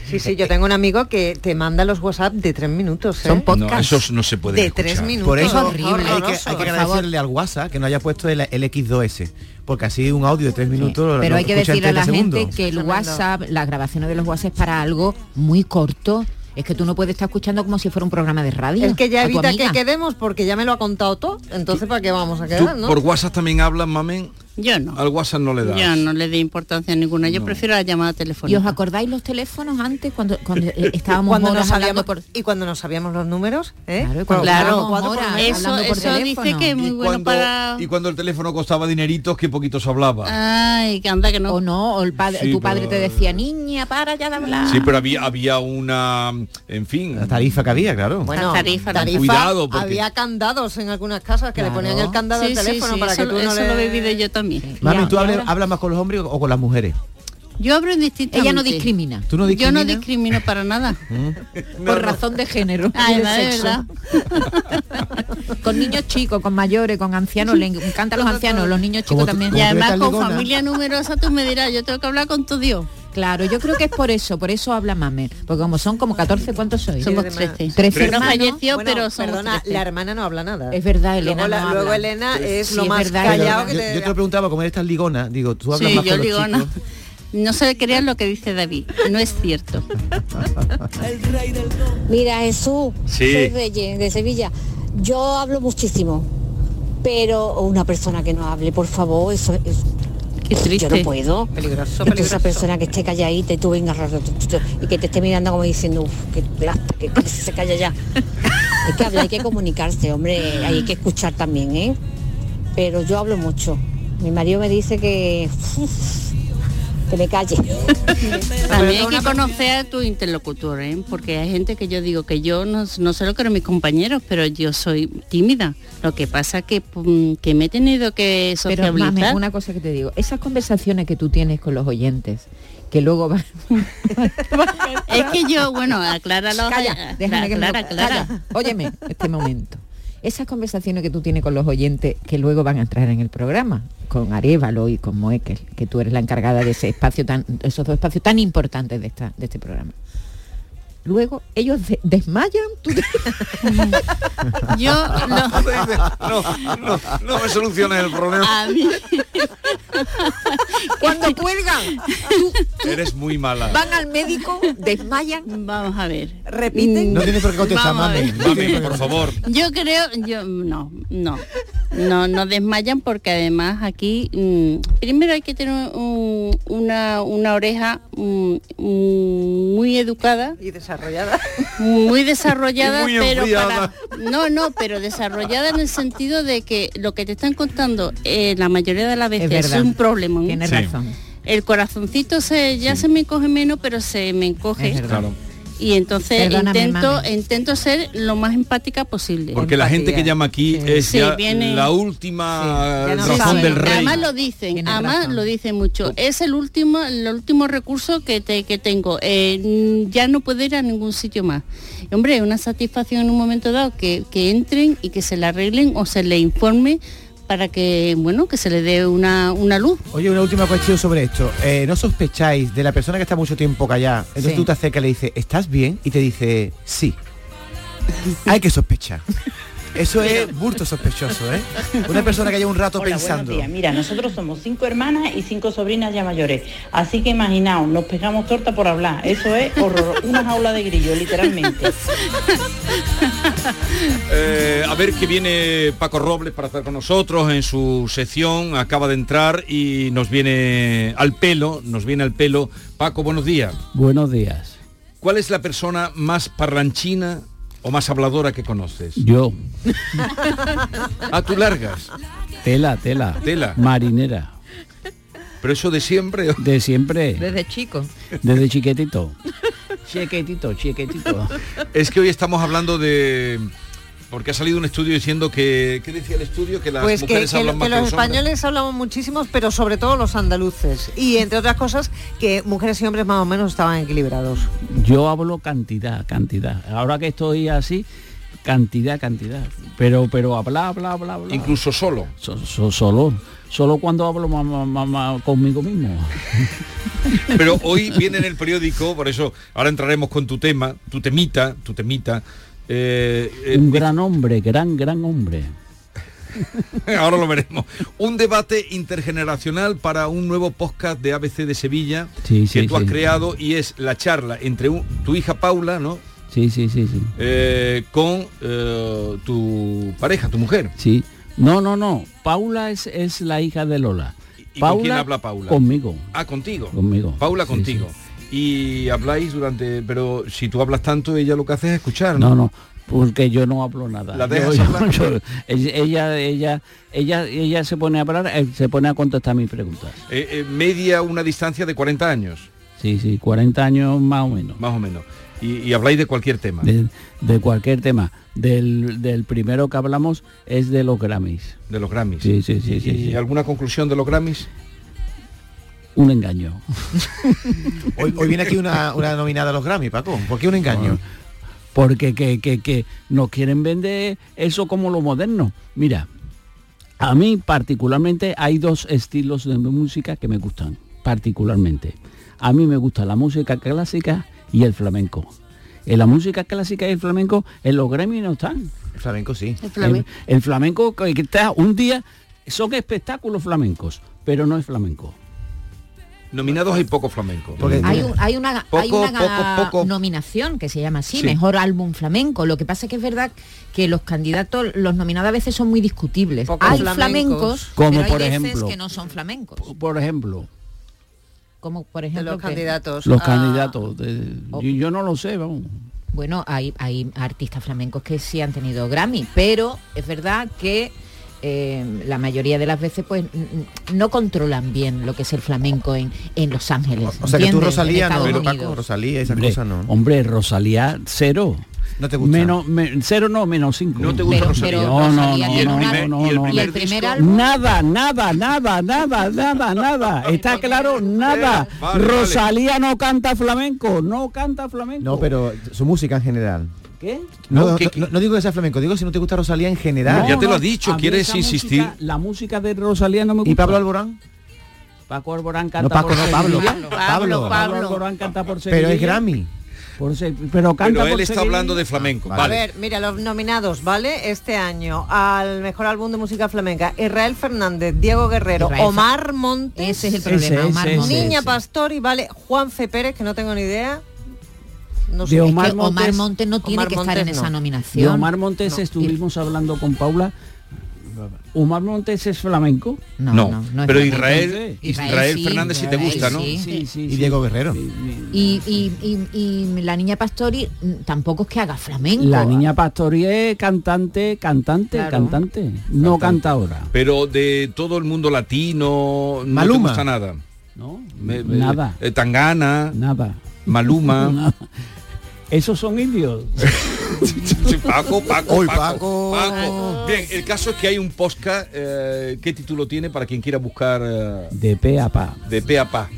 Sí, sí, yo tengo un amigo que te manda los WhatsApp de tres minutos. ¿eh? Son podcasts. No, esos no se pueden De tres escuchar. minutos. Por eso Horrible. hay que, hay que agradecerle al WhatsApp que no haya puesto el, el X2S. Porque así un audio de tres minutos Pero lo hay que decirle a la 30 gente que el WhatsApp, las grabaciones de los WhatsApp es para algo muy corto. Es que tú no puedes estar escuchando como si fuera un programa de radio. Es que ya evita que quedemos porque ya me lo ha contado todo. Entonces, ¿para qué vamos a ¿Tú quedar, no? por WhatsApp también hablas, mamen? Yo no. Al WhatsApp no le das. Yo no le doy importancia ninguna. Yo prefiero la llamada ¿Y telefónica. os acordáis los teléfonos antes cuando, cuando estábamos Cuando horas nos hablando sabíamos, por y cuando nos sabíamos los números, ¿eh? Claro, Cuando Claro, horas por eso, hablando por eso dice que es muy y, bueno cuando, para... y cuando el teléfono costaba dineritos, que poquito se hablaba. Ay, que anda que no. o no, o el padre, Sí, tu padre pero- te decía, niña, para ya de hablar. Sí, pero había, había una, en fin, La tarifa que había, claro. Bueno, tarifa, ¿no? Cuidado, porque- había candados en algunas casas que le ponían el candado Sí, al teléfono sí, para eso, que tú no eso le... lo he vivido yo también. Mami, Ya, ¿tú hablas, hablas más con los hombres o con las mujeres? Yo abro indistintamente. Ella no discrimina. ¿Tú no Yo no discrimino para nada. por razón de género. y de verdad. Con niños chicos, con mayores, con ancianos, le encantan los ancianos, los niños chicos tú- también. Y además con ligona. familia numerosa tú me dirás, yo tengo que hablar con tu Dios. Claro, yo creo que es por eso, por eso habla Mame, porque como son como 14, ¿cuántos sois? Somos de más. 13. Trece No hermanos. falleció, Bueno, pero somos perdona, 13. la hermana no habla nada. Es verdad, Elena Luego, la- no luego habla. Elena es Sí, lo es más verdad, callado yo, que yo te... te lo preguntaba, como eres tan ligona, digo, tú hablas Sí, más yo con los ligona. chicos. No se crean lo que dice David, no es cierto. Mira, Jesús, Sí. soy Reyes de Sevilla. Yo hablo muchísimo, pero una persona que no hable, por favor, eso es... Qué triste. Yo no puedo. Peligroso, peligroso. esa persona que esté calladita y tú vengas y que te esté mirando como diciendo, uff, que, que, que se calla ya. hay que hablar, hay que comunicarse, hombre, hay que escuchar también, ¿eh? Pero yo hablo mucho. Mi marido me dice que, que me calle. También hay que conocer a tu interlocutor, ¿eh? porque hay gente que yo digo que yo no, no sé lo que eran mis compañeros, pero yo soy tímida. Lo que pasa que, mm, que me he tenido que Pero Mame, sociabilizar. una cosa que te digo, esas conversaciones que tú tienes con los oyentes, que luego van... Es que yo, bueno, acláralo. Calla, déjame que me lo- aclara, aclara. calla. Óyeme, este momento. Esas conversaciones que tú tienes con los oyentes que luego van a entrar en el programa, con Arevalo y con Moekel, que tú eres la encargada de ese espacio tan, esos dos espacios tan importantes de esta, de este programa. Luego ellos de- desmayan, tú te- Yo No, no, no me soluciones el problema. a mí cuando cuelgan, tú- Eres muy mala. van al médico, desmayan, vamos a ver. Repiten. No tienes por qué contestar, mami. No Mami, por favor. Yo creo, yo no, no, no, no desmayan porque además aquí mm, primero hay que tener un- una, una oreja mm, mm, muy educada, Y desarrollada. muy desarrollada, muy pero para no, no, pero desarrollada en el sentido de que lo que te están contando eh, la mayoría de las veces es, un problema. tienes Sí. razón. El corazoncito se ya se me encoge menos, pero se me encoge. Es verdad. Claro. Y entonces Perdóname, intento mami. intento ser lo más empática posible. Porque la gente que llama aquí es Sí, ya viene- la última Sí, ya no razón sabe. del rey. Además lo dicen, Tienes además razón. lo dicen mucho. Es el último, el último recurso que, te, que tengo. Eh, mm, ya no puedo ir a ningún sitio más. Hombre, es una satisfacción en un momento dado que, que entren y que se le arreglen o se le informe para que, bueno, que se le dé una, una luz. Oye, una última cuestión sobre esto. Eh, ¿No sospecháis de la persona que está mucho tiempo callada? Entonces Sí. tú te acercas y le dices, ¿estás bien? Y te dice, sí. Hay que sospechar. Eso es burto sospechoso, ¿eh? Una persona que lleva un rato Hola, pensando. Mira, nosotros somos cinco hermanas y cinco sobrinas ya mayores. Así que imaginaos, nos pegamos torta por hablar. Eso es horror, una jaula de grillo, literalmente. Eh, a ver que viene Paco Robles para estar con nosotros en su sección. Acaba de entrar y nos viene al pelo, nos viene al pelo. Paco, buenos días. Buenos días. ¿Cuál es la persona más parranchina o más habladora que conoces? Yo, Ah, tú largas. tela, tela. Tela. Marinera. Pero eso de siempre. De siempre. desde chico. Desde chiquitito. Chiquitito, chiquitito. Es que hoy estamos hablando de... Porque ha salido un estudio diciendo que... ¿Qué decía el estudio? Que las Pues que, mujeres que- hablan que más que los los hombres. españoles hablamos muchísimos, pero sobre todo los andaluces. Y entre otras cosas, que mujeres y hombres más o menos estaban equilibrados. Yo hablo cantidad, cantidad. Ahora que estoy así, cantidad, cantidad. Pero, pero hablar, hablar, hablar, hablar. Incluso solo. So- so- solo. Solo cuando hablo ma- ma- ma- ma- conmigo mismo. Pero hoy viene en el periódico, por eso ahora entraremos con tu tema, tu temita, tu temita. Eh, eh, Un gran hombre, gran, gran hombre. ahora lo veremos. Un debate intergeneracional para un nuevo podcast de ABC de Sevilla Sí, que sí, tú has sí. creado y es la charla entre un- tu hija Paula, ¿no? Sí, sí, sí, sí. Eh, con eh, tu pareja, tu mujer. Sí. No, no, no. Paula es, es la hija de Lola. ¿Y Paula, con quién habla Paula? Conmigo. Ah, contigo. Conmigo. Paula contigo. Y habláis durante, pero si tú hablas tanto, ella lo que hace es escuchar, No, ¿no? no, porque yo no hablo nada. ¿La Yo- hablar? yo- ella, ella, ella, ella se pone a hablar, eh, se pone a contestar mis preguntas. Eh, eh, media una distancia de 40 años, Sí, sí, 40 años más o menos. más o menos. Y, y habláis de cualquier tema. De, de cualquier tema. Del, del primero que hablamos es de los Grammys. De los Grammys. Sí, sí, sí, ¿Y, sí, y sí. alguna conclusión de los Grammys? Un engaño. Hoy, hoy viene aquí una, una nominada a los Grammy, Paco. ¿Por qué un engaño? Porque que, que, que nos quieren vender eso como lo moderno. Mira, a mí particularmente hay dos estilos de música que me gustan, particularmente. A mí me gusta la música clásica y el flamenco. En la música clásica y el flamenco, en los Grammy no están. El flamenco sí. El, el flamenco que que está un día, son espectáculos flamencos, pero no es flamenco. Nominados hay poco flamenco. Hay, un- hay una, Poco, hay una poco, poco. nominación que se llama así, Sí. mejor álbum flamenco. Lo que pasa es que es verdad que los candidatos, los nominados a veces son muy discutibles. Hay flamencos. flamencos, Como pero hay por veces ejemplo. que no son flamencos. Por ejemplo, Como por de ejemplo los candidatos. los a- candidatos. de- yo, yo no lo sé, vamos. Bueno, hay, hay artistas flamencos que sí han tenido Grammy, pero es verdad que eh, la mayoría de las veces pues no controlan bien lo que es el flamenco en, en Los Ángeles. O sea que tú Rosalía no, pero Paco. Rosalía, esas Hombre, cosas no. hombre, Rosalía, cero. No te gusta. Menos, me- cero no, menos cinco. ¿No te gusta Pero- Rosalía? pero No, no, no, tiene no, una- no, y el no, y no. el primer álbum Nada, nada, nada, nada, nada, nada. ¿Está claro? Nada. Vale, vale. Rosalía no canta flamenco, no canta flamenco. No, pero su música en general. ¿Qué? No, No, no, que- no- no digo que sea flamenco, digo si no te gusta Rosalía en general. ya te lo ha dicho, a ¿quieres insistir? música- la música de Rosalía no me gusta. ¿Y Pablo Alborán? Paco Alborán canta No, Paco, por no, Pablo. Pablo. Pablo Alborán canta por Sevilla. Pero es Grammy. Por Se- pero canta Pero él por está Sevilla. hablando de flamenco. Ah, A Vale. ver, mira, los nominados, ¿vale? Este año al mejor álbum de música flamenca, Israel Fernández, Diego Guerrero, Israel Omar Montes, Ese es el Ese, problema, Omar ese, Montes. Niña ese. Pastori, ¿vale? Juan Fe Pérez, que no tengo ni idea. No De sé. Omar Es que Omar Montes- Montes no tiene Omar que estar en esa no. nominación. De Omar Montes No. estuvimos hablando con Paula. Omar Montes es flamenco. No, No, no, no pero. Israel, Israel Israel sí, Fernández sí te gusta, ¿no? sí. Y Diego Guerrero. Y, y- y- y la niña Pastori mm, tampoco es que haga flamenco. La niña Pastori es cantante, cantante, Claro. cantante. No canta ahora. Pero de todo el mundo latino, no Maluma. te gusta nada. ¿No? Me- me- Nada. eh, Tangana, Nada. Maluma. Esos son indios. Sí, Paco, Paco, Hoy, Paco, Paco. Paco. Bien, el caso es que hay un podcast, eh, ¿qué título tiene para quien quiera buscar eh, De pe a pa. de pe a pa?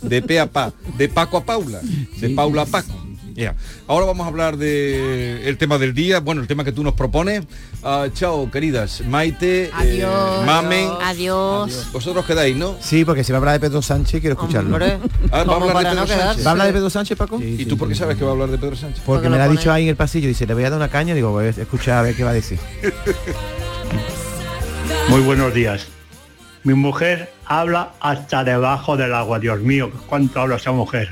De pe a pa, de Paco a Paula, de Paula a Paco. Ya. Ahora vamos a hablar de el tema del día, bueno, el tema que tú nos propones. Ah, chao, queridas. Maite, eh, Adiós. Mamen. Adiós. Vosotros quedáis, ¿no? Sí, porque si va a hablar de Pedro Sánchez, quiero escucharlo. Hombre, Ah, ¿va a hablar de Pedro no Sánchez? ¿Va a hablar de Pedro Sánchez, Paco? Sí, ¿Y sí, tú por qué sí, sabes sí. que va a hablar de Pedro Sánchez? Porque Porque me lo ha dicho ahí en el pasillo, dice, le voy a dar una caña, digo, voy a escuchar a ver qué va a decir. Muy buenos días. Mi mujer habla hasta debajo del agua, Dios mío, cuánto habla esa mujer.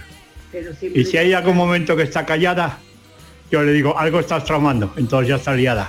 Y si hay algún momento que está callada, yo le digo, algo estás tramando, entonces ya está liada.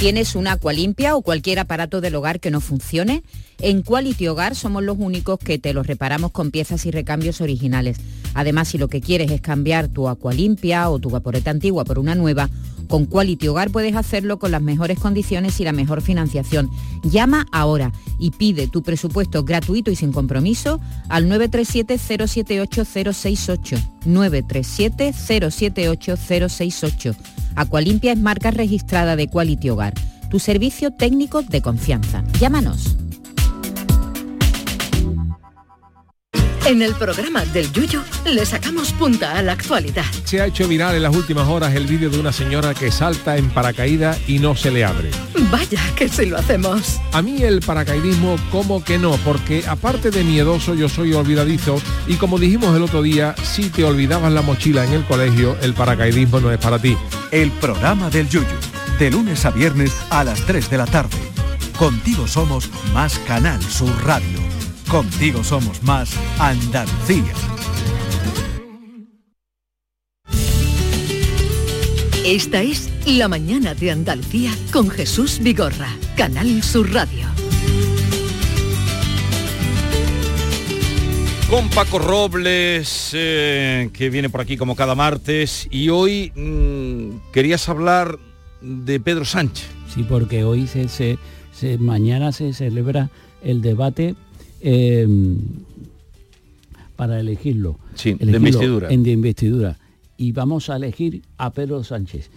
¿Tienes una agua limpia o cualquier aparato del hogar que no funcione? En Quality Hogar somos los únicos que te los reparamos con piezas y recambios originales. Además, si lo que quieres es cambiar tu agua limpia o tu vaporeta antigua por una nueva, con Quality Hogar puedes hacerlo con las mejores condiciones y la mejor financiación. Llama ahora y pide tu presupuesto gratuito y sin compromiso al 937-078-068. 937-078-068. Aqualimpia es marca registrada de Quality Hogar, tu servicio técnico de confianza. Llámanos. En el programa del Yuyo le sacamos punta a la actualidad. Se ha hecho viral en las últimas horas el vídeo de una señora que salta en paracaídas y no se le abre. Vaya que si lo hacemos. A mí el paracaidismo como que no, porque aparte de miedoso yo soy olvidadizo y como dijimos el otro día, si te olvidabas la mochila en el colegio, el paracaidismo no es para ti. El programa del Yuyu, de lunes a viernes a las 3 de la tarde. Contigo somos más Canal Sur Radio. Contigo somos más Andalucía. Esta es La Mañana de Andalucía con Jesús Vigorra, Canal Sur Radio. Con Paco Robles, eh, que viene por aquí como cada martes, y hoy mm, querías hablar de Pedro Sánchez. Sí, porque hoy se, se- se- mañana se celebra el debate eh, para elegirlo. Sí, de investidura. En de investidura. Y vamos a elegir a Pedro Sánchez.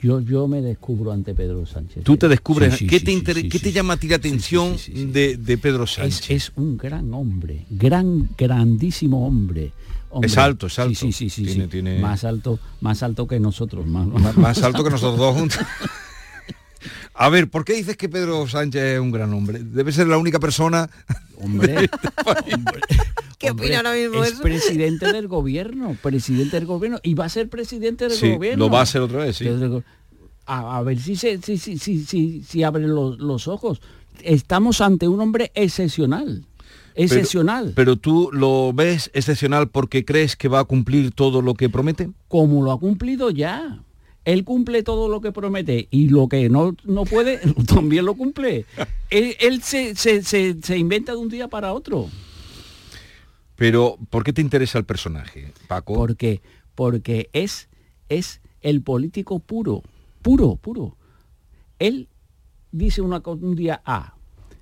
Yo, yo me descubro ante Pedro Sánchez. Tú te descubres, Sí, sí, ¿qué, sí, te, inter- qué te llama a ti la atención de, de Pedro Sánchez? Es, es un gran hombre, gran, grandísimo hombre. Hombre. Es alto, es alto. Sí, sí, sí, Tiene- sí. tiene- Más alto, más alto que nosotros. Más, Más- más alto que nosotros dos juntos. A ver, ¿por qué dices que Pedro Sánchez es un gran hombre? Debe ser la única persona. Hombre, ¿Qué Hombre, opina ahora mismo es eso? presidente del gobierno, presidente del gobierno y va a ser presidente del Sí, gobierno. lo va a ser otra vez, sí. A, a ver si se, si, si, si, si, si abre los, los ojos. Estamos ante un hombre excepcional. Excepcional. Pero, pero tú lo ves excepcional porque crees que va a cumplir todo lo que promete. como lo ha cumplido ya. Él cumple todo lo que promete y lo que no, no puede, también lo cumple. él él se, se- se- se inventa de un día para otro. Pero, ¿por qué te interesa el personaje, Paco? Porque, porque es, es el político puro, puro, puro. Él dice una, un día A,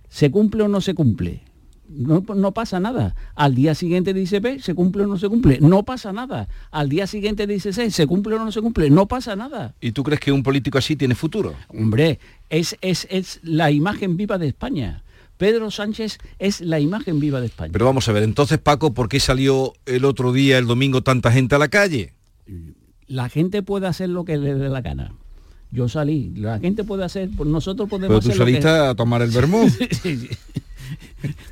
¿se cumple o no se cumple? No, no pasa nada. Al día siguiente dice B, ¿se cumple o no se cumple? No pasa nada. Al día siguiente dice C, ¿se cumple o no se cumple? No pasa nada. ¿Y tú crees que un político así tiene futuro? Hombre, es, es, es la imagen viva de España. Pedro Sánchez es la imagen viva de España. Pero vamos a ver, entonces Paco, ¿por qué salió el otro día, el domingo, tanta gente a la calle? La gente puede hacer lo que le dé la gana. Yo salí, la gente puede hacer, pues nosotros podemos Pero tú hacer lo saliste que- a tomar el vermú. Sí, sí.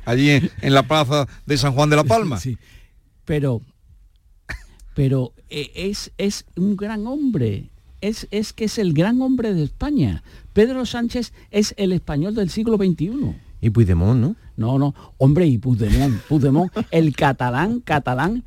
Allí en, en la plaza de San Juan de la Palma. Sí. Pero, pero eh, es, es un gran hombre. Es, es que es el gran hombre de España. Pedro Sánchez es el español del siglo XXI. Y Puigdemont, ¿no? No, no, hombre, y Puigdemont, Puigdemont, el catalán, catalán,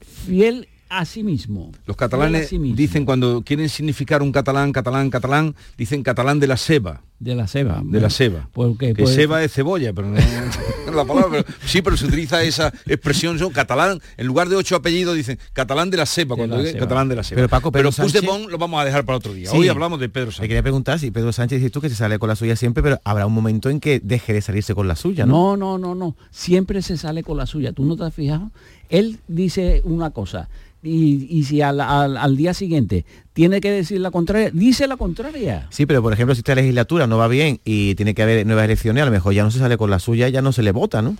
fiel a sí mismo. Los catalanes a sí mismo. dicen cuando quieren significar un catalán, catalán, catalán, dicen catalán de la seba. De la seba. De la seba. Porque, que pues- seba es cebolla, pero no la palabra. pero- sí, pero se utiliza esa expresión yo, catalán, en lugar de ocho apellidos dicen catalán de la seba, cuando la ceba. catalán de la seba. Pero Paco, Pedro pero Sánchez- Puigdemont lo vamos a dejar para otro día. Sí. Hoy hablamos de Pedro Sánchez. quería preguntar si Pedro Sánchez dices tú que se sale con la suya siempre, pero habrá un momento en que deje de salirse con la suya, ¿no? No, no, no, no. Siempre se sale con la suya. ¿Tú no te has fijado? Él dice una cosa. Y, y si al, al- al día siguiente tiene que decir la contraria, dice la contraria. Sí, pero por ejemplo, si esta legislatura no va bien y tiene que haber nuevas elecciones, a lo mejor ya no se sale con la suya, ya no se le vota, ¿no?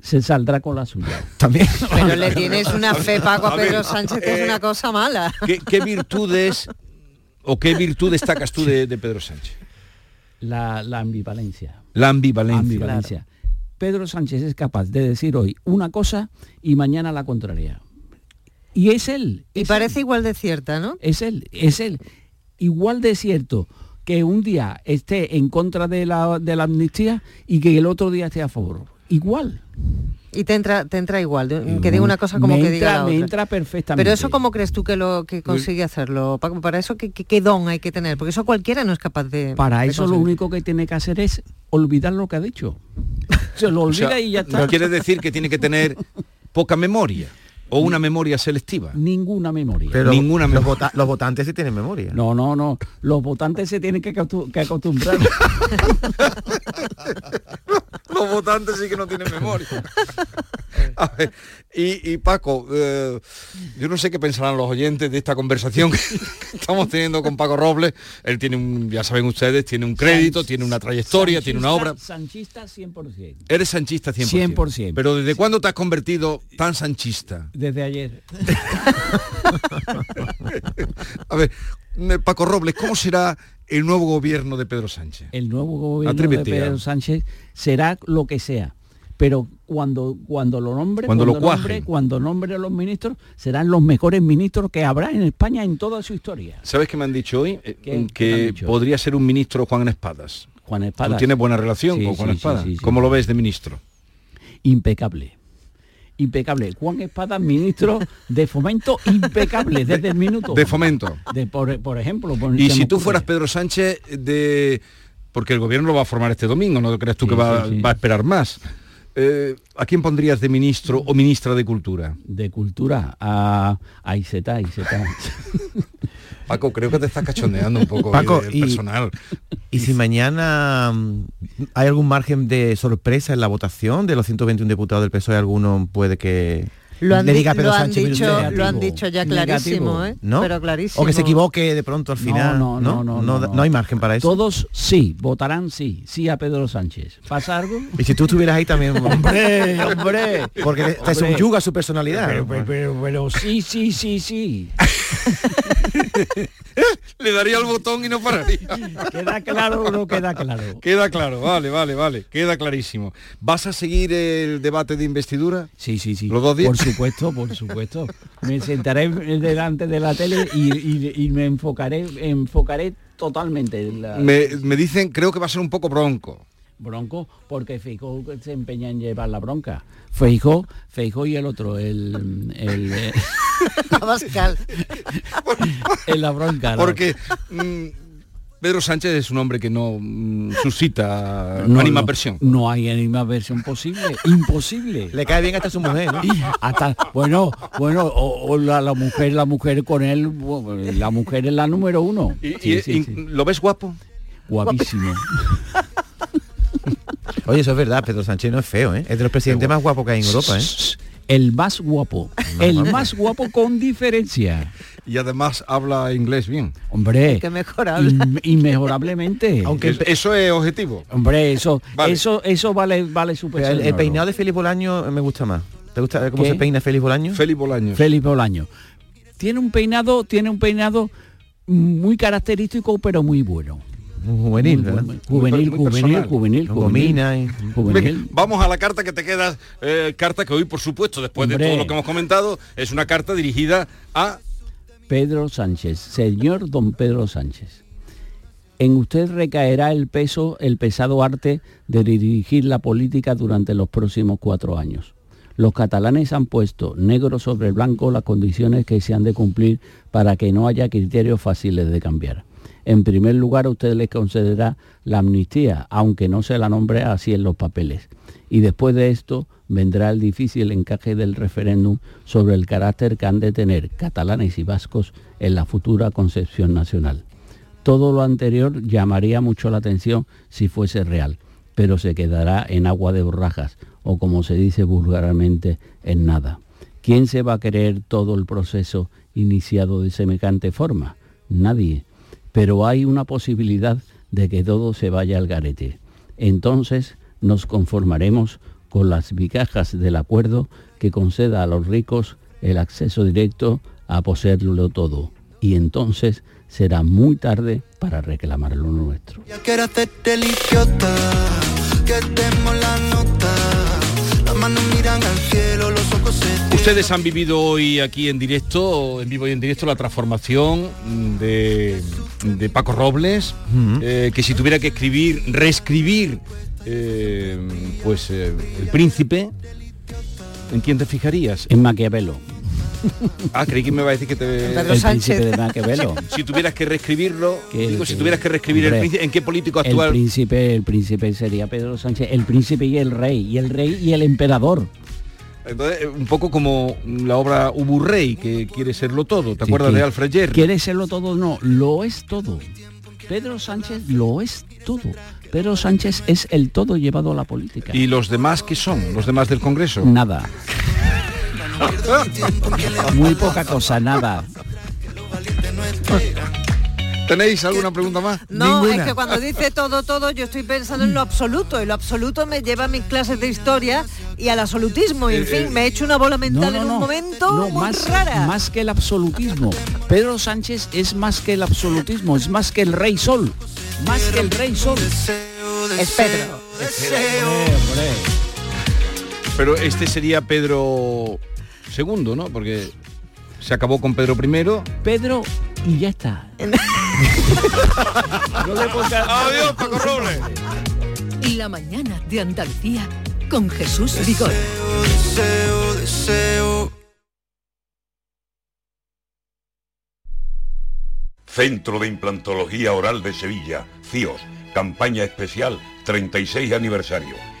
Se saldrá con la suya. También. Pero le tienes una fe, Paco, a Pedro Sánchez, que es eh, una cosa mala. ¿Qué, qué virtudes o qué virtud destacas tú de, de Pedro Sánchez? La, la ambivalencia. La ambivalencia. ambivalencia. Pedro Sánchez es capaz de decir hoy una cosa y mañana la contraria. Y es él. Y parece igual de cierta, ¿no? Es él, es él. Igual de cierto que un día esté en contra de la, de la amnistía y que el otro día esté a favor. Igual. Y te entra, te entra igual, de- que diga una cosa como Me que diga entra- la me entra perfectamente. Pero eso cómo crees tú que lo que consigue hacerlo, Paco? Para eso qué, qué- qué don hay que tener, porque eso cualquiera no es capaz de. Para de eso lo único que tiene que hacer es olvidar lo que ha dicho. Se lo O olvida sea, y ya está. ¿no quiere decir que tiene que tener poca memoria o una memoria selectiva? Ninguna memoria. Pero Ninguna los, los votantes sí tienen memoria. No, no, no. Los votantes se tienen que, acostum- que acostumbrar. Los votantes sí que no tienen memoria. A ver, y, y Paco, eh, yo no sé qué pensarán los oyentes de esta conversación que estamos teniendo con Paco Robles. Él tiene un, ya saben ustedes, tiene un crédito, tiene una trayectoria, tiene una obra. Sanchista 100%. Eres sanchista 100%. 100%. Pero ¿desde cuándo te has convertido tan sanchista? Desde ayer. A ver, eh, Paco Robles, ¿cómo será el nuevo gobierno de Pedro Sánchez? El nuevo gobierno Atrévete de a- Pedro Sánchez será lo que sea. Pero cuando, cuando lo nombre, Cuando lo nombre, cuando nombre a los ministros, serán los mejores ministros que habrá en España en toda su historia. ¿Sabes qué me han dicho hoy? Eh, ¿Qué? ¿Qué te han Que dicho? podría ser un ministro Juan Espadas. Juan Tú Espadas. tienes buena relación Sí, con Juan sí, Espadas. sí. ¿Cómo lo ves de ministro? Impecable. Impecable. Juan Espada, ministro de fomento, impecable desde el minuto. De fomento. De, por, por ejemplo. por- Y si tú ocurre. fueras Pedro Sánchez de... Porque el gobierno lo va a formar este domingo, ¿no crees tú que va, sí, sí. va a esperar más? Eh, ¿A quién pondrías de ministro o ministra de Cultura? De cultura a, a Iseta, Iseta. Paco, creo que te estás cachondeando un poco Paco, el y- personal. Y si mañana mm, hay algún margen de sorpresa en la votación de los 121 diputados del PSOE, alguno puede que Lo han, le di- diga a Pedro lo han Sánchez, dicho, lo han dicho ya clarísimo, Negativo. ¿eh? ¿no? Pero clarísimo. O que se equivoque de pronto al final. No, no, no, no, no, hay margen para eso. Todos sí, votarán sí, sí a Pedro Sánchez. ¿Pasa algo? Y si tú estuvieras ahí también. Hombre, hombre. Porque te subyuga su personalidad. Pero, pero, pero, pero sí, sí, sí, sí. Le daría el botón y no pararía. ¿Queda claro o no queda claro? Queda claro, vale, vale, vale, queda clarísimo. ¿Vas a seguir el debate de investidura? Sí, sí, sí. ¿Los dos días? Por supuesto, por supuesto. Me sentaré delante de la tele y, y- y me enfocaré, enfocaré totalmente en la Me, me dicen, creo que va a ser un poco bronco. bronco, porque Feijóo se empeña en llevar la bronca. Feijóo, Feijóo y el otro, el, el, Abascal. en la bronca. Porque mm, Pedro Sánchez es un hombre que no mm, suscita No, animadversión. No, no hay animadversión posible, imposible. Le cae bien hasta su mujer, ¿no? Hasta, bueno, bueno, o, o la, la mujer, la mujer con él, la mujer es la número uno. Y- Sí, y- sí, y- sí. ¿Lo ves guapo? Guapísimo. Oye, eso es verdad, Pedro Sánchez no es feo, ¿eh? Es de los presidentes más guapos que hay en Europa, ¿eh? El más guapo, el más guapo con diferencia. Y además habla inglés bien. Hombre, Que in- inmejorablemente. Aunque eso es objetivo. Hombre, eso, Vale. eso, eso vale, vale su el, el peinado de Félix Bolaño me gusta más. ¿Te gusta cómo ¿Qué? se peina Félix Bolaño? Félix Bolaños. Felipe Bolaño. Tiene un peinado, tiene un peinado muy característico, pero muy bueno. Juvenil, Muy ¿verdad? bueno. Juvenil, muy juvenil, juvenil, juvenil. vamos a la carta que te queda, eh, carta que hoy, por supuesto, después Hombre. de todo lo que hemos comentado, es una carta dirigida a Pedro Sánchez, señor don Pedro Sánchez. En usted recaerá el peso, el pesado arte de dirigir la política durante los próximos cuatro años. Los catalanes han puesto negro sobre blanco las condiciones que se han de cumplir para que no haya criterios fáciles de cambiar. En primer lugar, usted le concederá la amnistía, aunque no se la nombre así en los papeles. Y después de esto vendrá el difícil encaje del referéndum sobre el carácter que han de tener catalanes y vascos en la futura concepción nacional. Todo lo anterior llamaría mucho la atención si fuese real, pero se quedará en agua de borrajas, o como se dice vulgarmente, en nada. ¿Quién se va a creer todo el proceso iniciado de semejante forma? Nadie. Pero hay una posibilidad de que todo se vaya al garete. Entonces nos conformaremos con las migajas del acuerdo que conceda a los ricos el acceso directo a poseerlo todo. Y entonces será muy tarde para reclamar lo nuestro. Ya manos miran al cielo, los ojos se Ustedes han vivido hoy aquí en directo, en vivo y en directo, la transformación de, de Paco Robles, eh, que si tuviera que escribir, reescribir, eh, pues eh, el príncipe, ¿en quién te fijarías? En Maquiavelo. Ah, creí que me va a decir que te... Pedro El Sánchez. príncipe de Maquiavelo. Si, si tuvieras que reescribirlo, Que- digo, si tuvieras que reescribir el príncipe, ¿en qué político El actual? príncipe, el príncipe sería Pedro Sánchez, el príncipe y el rey, y el rey y el emperador. Entonces, eh, un poco como la obra Uburrey, que quiere serlo todo. ¿Te Sí, acuerdas que de Alfred Jerry? Quiere serlo todo, no, lo es todo. Pedro Sánchez lo es todo. Pedro Sánchez es el todo llevado a la política. ¿Y los demás qué son? ¿Los demás del Congreso? Nada. Muy poca cosa, nada. ¿Tenéis alguna pregunta más? No, es que cuando dice todo, todo, yo estoy pensando en lo absoluto. Y lo absoluto me lleva a mis clases de historia y al absolutismo. Y en Eh, fin, eh, me he hecho una bola mental no, en no. un momento No, muy más, rara. más que el absolutismo. Pedro Sánchez es más que el absolutismo, es más que el rey sol. Más que el rey sol. Es Pedro. Pero este sería Pedro II, ¿no? Porque se acabó con Pedro I. Pedro y ya está. Adiós, Paco Robles. La mañana de Andalucía con Jesús Vigor. Deseo, deseo. Centro de Implantología Oral de Sevilla, CIOS, campaña especial 36 aniversario.